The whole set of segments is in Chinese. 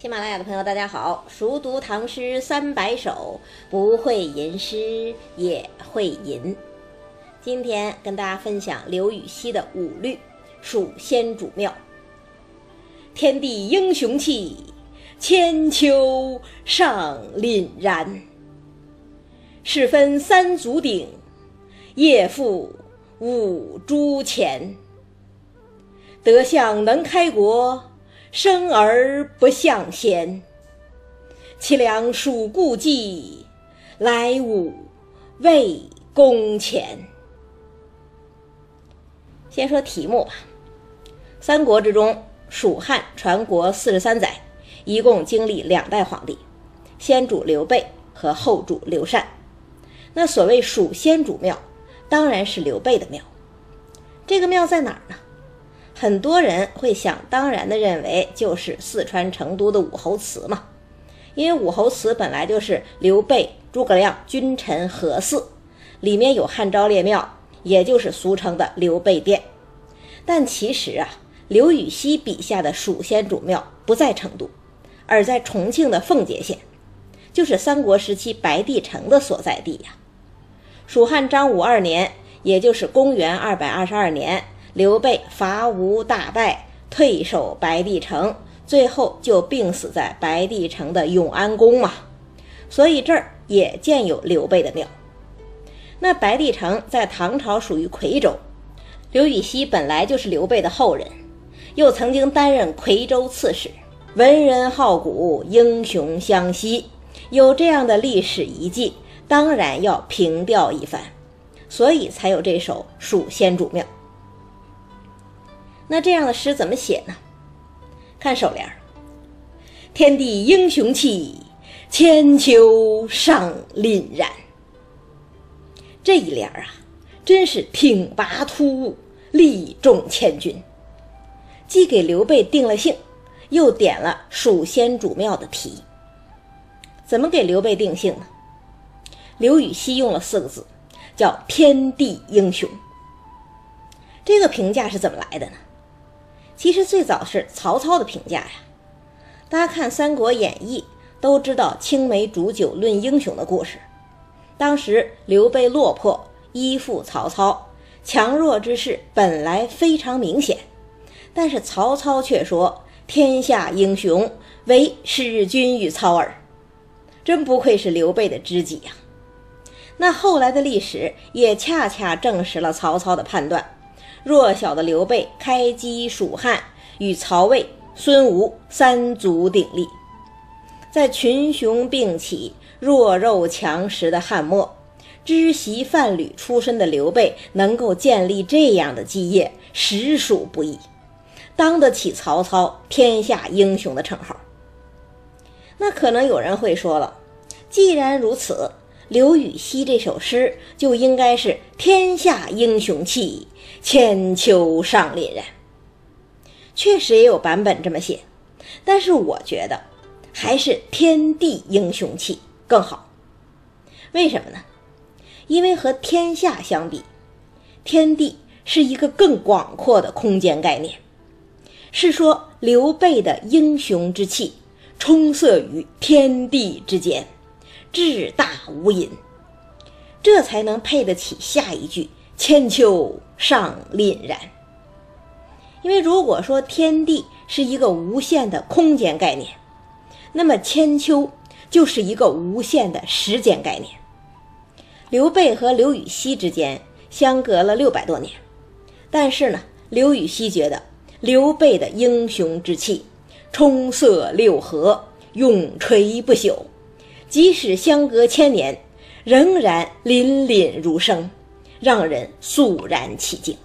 喜马拉雅的朋友，大家好！熟读唐诗三百首，不会吟诗也会吟。今天跟大家分享刘禹锡的五律《蜀先主庙》。天地英雄气，千秋尚凛然。世分三足鼎，夜赴五铢钱。德相能开国。生而不向贤，凄凉蜀故迹，来吾魏公前。先说题目吧。三国之中，蜀汉传国四十三载，一共经历两代皇帝，先主刘备和后主刘禅。那所谓蜀先主庙，当然是刘备的庙。这个庙在哪儿呢？很多人会想当然的认为就是四川成都的武侯祠嘛，因为武侯祠本来就是刘备、诸葛亮君臣合祀，里面有汉昭烈庙，也就是俗称的刘备殿。但其实啊，刘禹锡笔下的蜀先主庙不在成都，而在重庆的奉节县，就是三国时期白帝城的所在地呀。蜀汉章武二年，也就是公元二百二十二年。刘备伐吴大败，退守白帝城，最后就病死在白帝城的永安宫嘛。所以这儿也建有刘备的庙。那白帝城在唐朝属于夔州，刘禹锡本来就是刘备的后人，又曾经担任夔州刺史，文人好古，英雄相惜，有这样的历史遗迹，当然要凭吊一番，所以才有这首《蜀先主庙》。那这样的诗怎么写呢？看首联：“天地英雄气，千秋尚凛然。”这一联啊，真是挺拔突兀，力重千钧。既给刘备定了性，又点了蜀先主庙的题。怎么给刘备定性呢？刘禹锡用了四个字，叫“天地英雄”。这个评价是怎么来的呢？其实最早是曹操的评价呀。大家看《三国演义》，都知道青梅煮酒论英雄的故事。当时刘备落魄，依附曹操，强弱之势本来非常明显，但是曹操却说：“天下英雄，唯使君与操耳。”真不愧是刘备的知己呀。那后来的历史也恰恰证实了曹操的判断。弱小的刘备开基蜀汉，与曹魏、孙吴三足鼎立，在群雄并起、弱肉强食的汉末，知席贩履出身的刘备能够建立这样的基业，实属不易，当得起曹操“天下英雄”的称号。那可能有人会说了，既然如此。刘禹锡这首诗就应该是“天下英雄气，千秋尚凛然”。确实也有版本这么写，但是我觉得还是“天地英雄气”更好。为什么呢？因为和天下相比，天地是一个更广阔的空间概念，是说刘备的英雄之气充塞于天地之间。志大无垠，这才能配得起下一句“千秋尚凛然”。因为如果说天地是一个无限的空间概念，那么千秋就是一个无限的时间概念。刘备和刘禹锡之间相隔了六百多年，但是呢，刘禹锡觉得刘备的英雄之气充塞六合，永垂不朽。即使相隔千年，仍然凛凛如生，让人肃然起敬。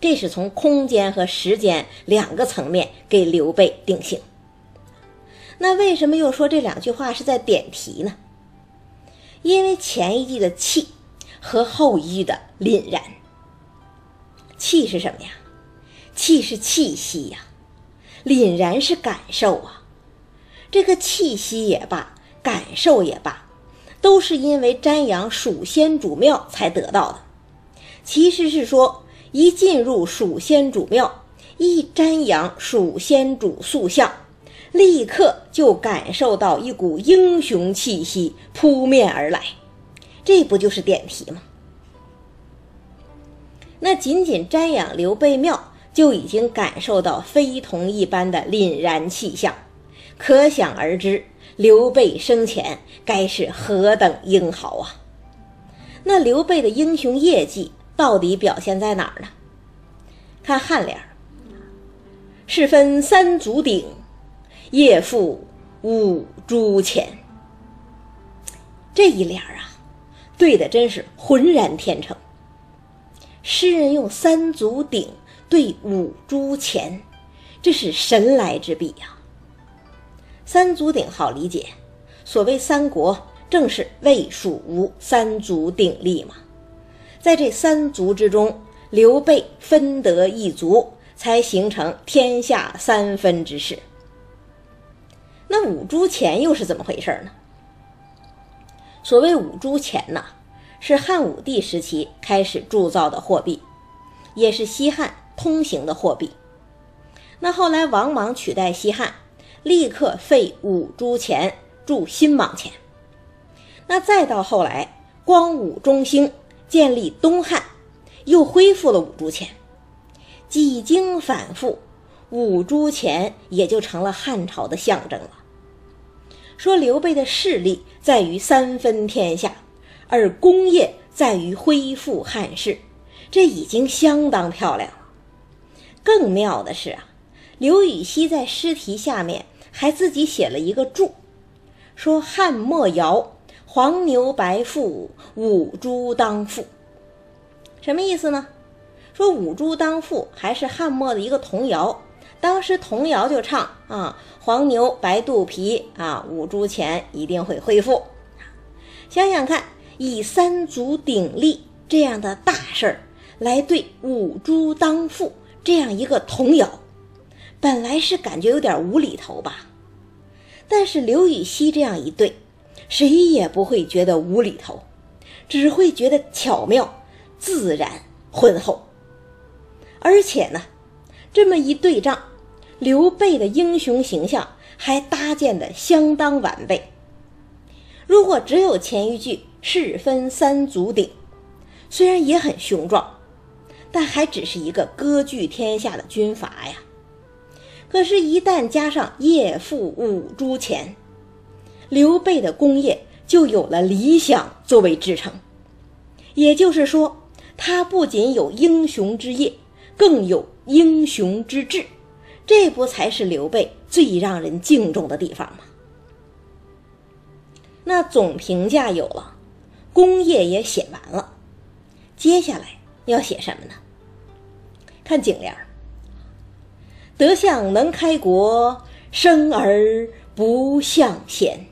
这是从空间和时间两个层面给刘备定性。那为什么又说这两句话是在点题呢？因为前一句的气和后一句的凛然。气是什么呀？气是气息呀，凛然是感受啊。这个气息也罢。感受也罢，都是因为瞻仰蜀先主庙才得到的。其实是说，一进入蜀先主庙，一瞻仰蜀先主塑像，立刻就感受到一股英雄气息扑面而来，这不就是点题吗？那仅仅瞻仰刘备庙，就已经感受到非同一般的凛然气象，可想而知，刘备生前该是何等英豪啊！那刘备的英雄业绩到底表现在哪儿呢？看颔联儿是分三足鼎，夜赴五铢钱。这一联儿啊，对的真是浑然天成。诗人用三足鼎对五铢钱，这是神来之笔呀。三足鼎好理解，所谓三国正是魏、蜀、吴三足鼎立嘛。在这三足之中，刘备分得一足，才形成天下三分之势。那五铢钱又是怎么回事呢？所谓五铢钱呐。是汉武帝时期开始铸造的货币，也是西汉通行的货币。那后来王莽取代西汉，立刻废五铢钱，铸新莽钱。那再到后来光武中兴，建立东汉，又恢复了五铢钱。几经反复，五铢钱也就成了汉朝的象征了。说刘备的势力在于三分天下。而功业在于恢复汉室，这已经相当漂亮了。更妙的是啊，刘禹锡在诗题下面还自己写了一个注，说“汉末尧，黄牛白腹，五铢当付”。什么意思呢？说五铢当付还是汉末的一个童谣，当时童谣就唱啊，黄牛白肚皮啊，五铢钱一定会恢复。想想看。以三足鼎立这样的大事儿来对五铢当付这样一个童谣，本来是感觉有点无厘头吧，但是刘禹锡这样一对，谁也不会觉得无厘头，只会觉得巧妙、自然、浑厚。而且呢，这么一对仗，刘备的英雄形象还搭建的相当完备。如果只有前一句。势分三足鼎，虽然也很雄壮，但还只是一个割据天下的军阀呀。可是，一旦加上夜父五铢钱，刘备的功业就有了理想作为支撑。也就是说，他不仅有英雄之业，更有英雄之志，这不才是刘备最让人敬重的地方吗？那总评价有了。功业也写完了，接下来要写什么呢？看颈联儿：“德相能开国，生而不向贤。”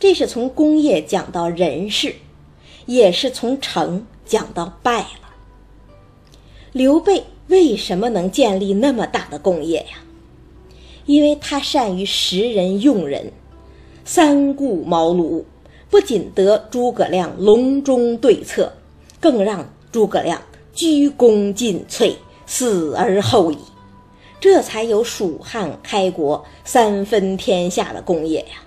这是从功业讲到人事，也是从成讲到败了。刘备为什么能建立那么大的功业呀？因为他善于识人用人，三顾茅庐。不仅得诸葛亮隆中对策，更让诸葛亮鞠躬尽瘁，死而后已，这才有蜀汉开国、三分天下的功业呀。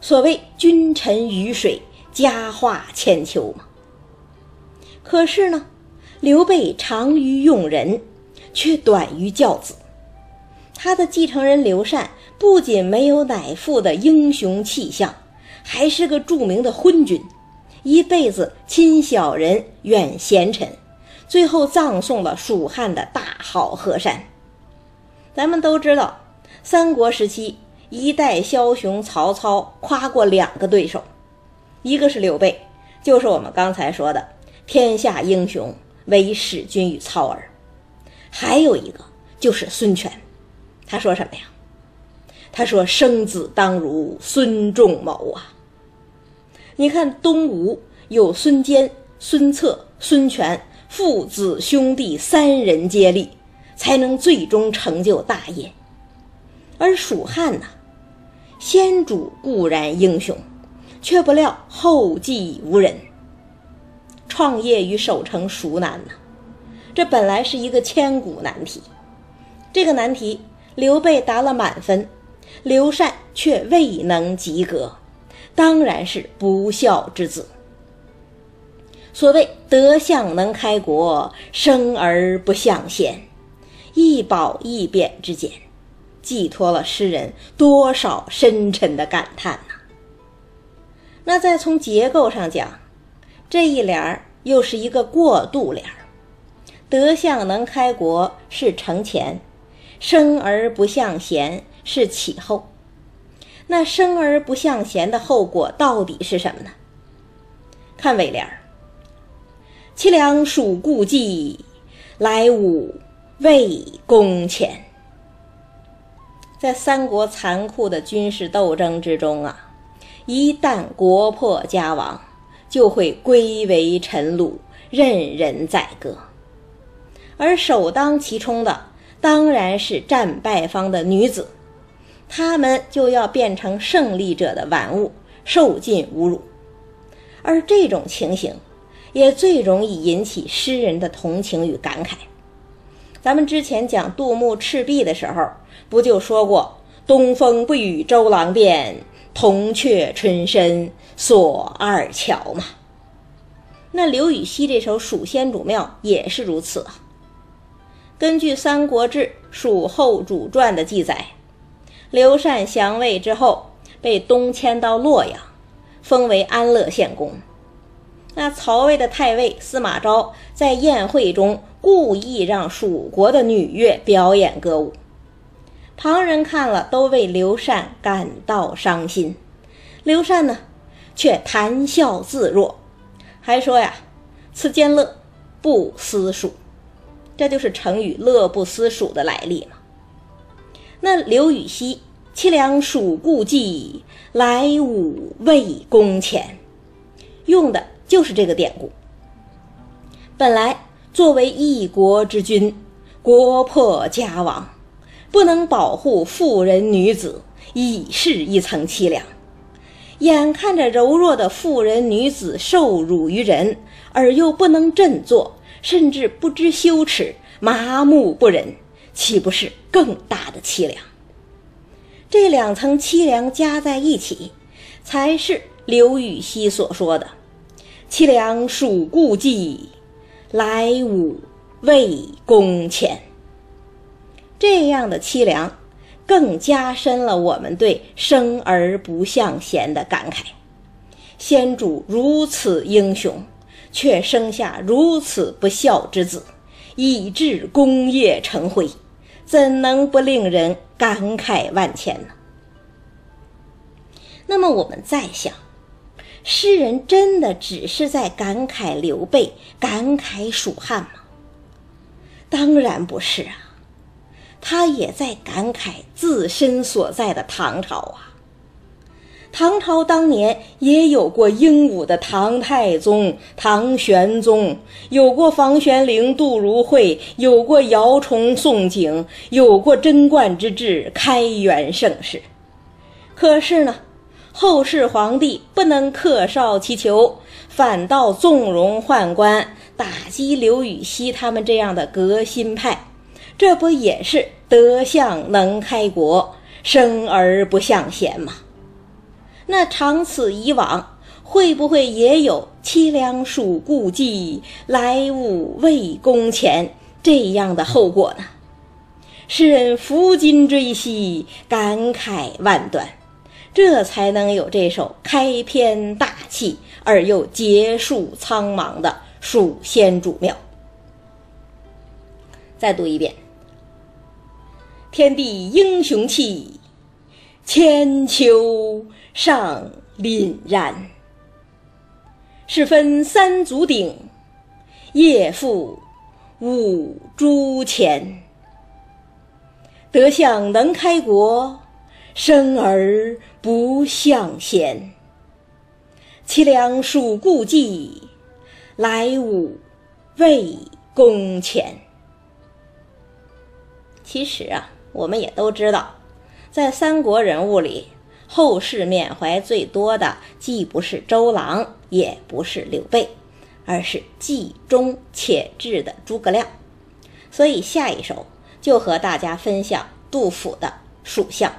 所谓君臣鱼水，佳话千秋嘛。可是呢，刘备长于用人，却短于教子。他的继承人刘禅不仅没有乃父的英雄气象。还是个著名的昏君，一辈子亲小人远贤臣，最后葬送了蜀汉的大好河山。咱们都知道，三国时期一代枭雄曹操夸过两个对手，一个是刘备，就是我们刚才说的天下英雄唯使君与操耳；还有一个就是孙权，他说什么呀？他说：“生子当如孙仲谋啊！”你看，东吴有孙坚、孙策、孙权父子兄弟三人接力，才能最终成就大业。而蜀汉呢，先主固然英雄，却不料后继无人。创业与守成孰难呢？这本来是一个千古难题。这个难题。刘备答了满分，刘禅却未能及格，当然是不孝之子。所谓德相能开国，生而不相贤，一褒一贬之间，寄托了诗人多少深沉的感叹呐！那再从结构上讲，这一联儿又是一个过渡联儿，德相能开国是承前，生而不向贤是启后。那生而不向贤的后果到底是什么呢？看尾联儿。凄凉属故伎，来吾魏公前。在三国残酷的军事斗争之中啊，一旦国破家亡，就会归为臣虏，任人宰割。而首当其冲的当然是战败方的女子，她们就要变成胜利者的玩物，受尽侮辱。而这种情形。也最容易引起诗人的同情与感慨。咱们之前讲杜牧《赤壁》的时候，不就说过“东风不与周郎便，铜雀春深锁二乔”吗？那刘禹锡这首《蜀先主庙》也是如此啊。根据《三国志·蜀后主传》的记载，刘禅降魏之后，被东迁到洛阳，封为安乐县公。那曹魏的太尉司马昭在宴会中故意让蜀国的女乐表演歌舞，旁人看了都为刘禅感到伤心。刘禅呢，却谈笑自若，还说呀：“此间乐，不思蜀。”这就是成语“乐不思蜀”的来历嘛。那刘禹锡“凄凉蜀故伎，来吾魏公前”，用的。就是这个典故。本来作为一国之君，国破家亡，不能保护妇人女子，已是一层凄凉。眼看着柔弱的妇人女子受辱于人，而又不能振作，甚至不知羞耻，麻木不仁，岂不是更大的凄凉？这两层凄凉加在一起，才是刘禹锡所说的。凄凉属故伎，来吾魏公前。这样的凄凉，更加深了我们对生而不向贤的感慨。先主如此英雄，却生下如此不孝之子，以致功业成灰，怎能不令人感慨万千呢？那么我们再想。诗人真的只是在感慨刘备、感慨蜀汉吗？当然不是啊，他也在感慨自身所在的唐朝啊。唐朝当年也有过英武的唐太宗、唐玄宗，有过房玄龄、杜如晦，有过姚崇、宋璟，有过贞观之治、开元盛世。可是呢？后世皇帝不能克绍其求，反倒纵容宦官，打击刘禹锡他们这样的革新派，这不也是德相能开国，生而不相贤吗？那长此以往，会不会也有凄凉属故伎，来吾魏公前这样的后果呢？诗人抚今追昔，感慨万端。这才能有这首开篇大气而又结束苍茫的《蜀先主庙》。再读一遍：天地英雄气，千秋尚凛然。是分三足鼎，夜赴五铢钱。德相能开国。生而不相贤，凄凉属故伎，来吾魏公前。其实啊，我们也都知道，在三国人物里，后世缅怀最多的既不是周郎，也不是刘备，而是计忠且智的诸葛亮。所以下一首就和大家分享。杜甫的蜀相。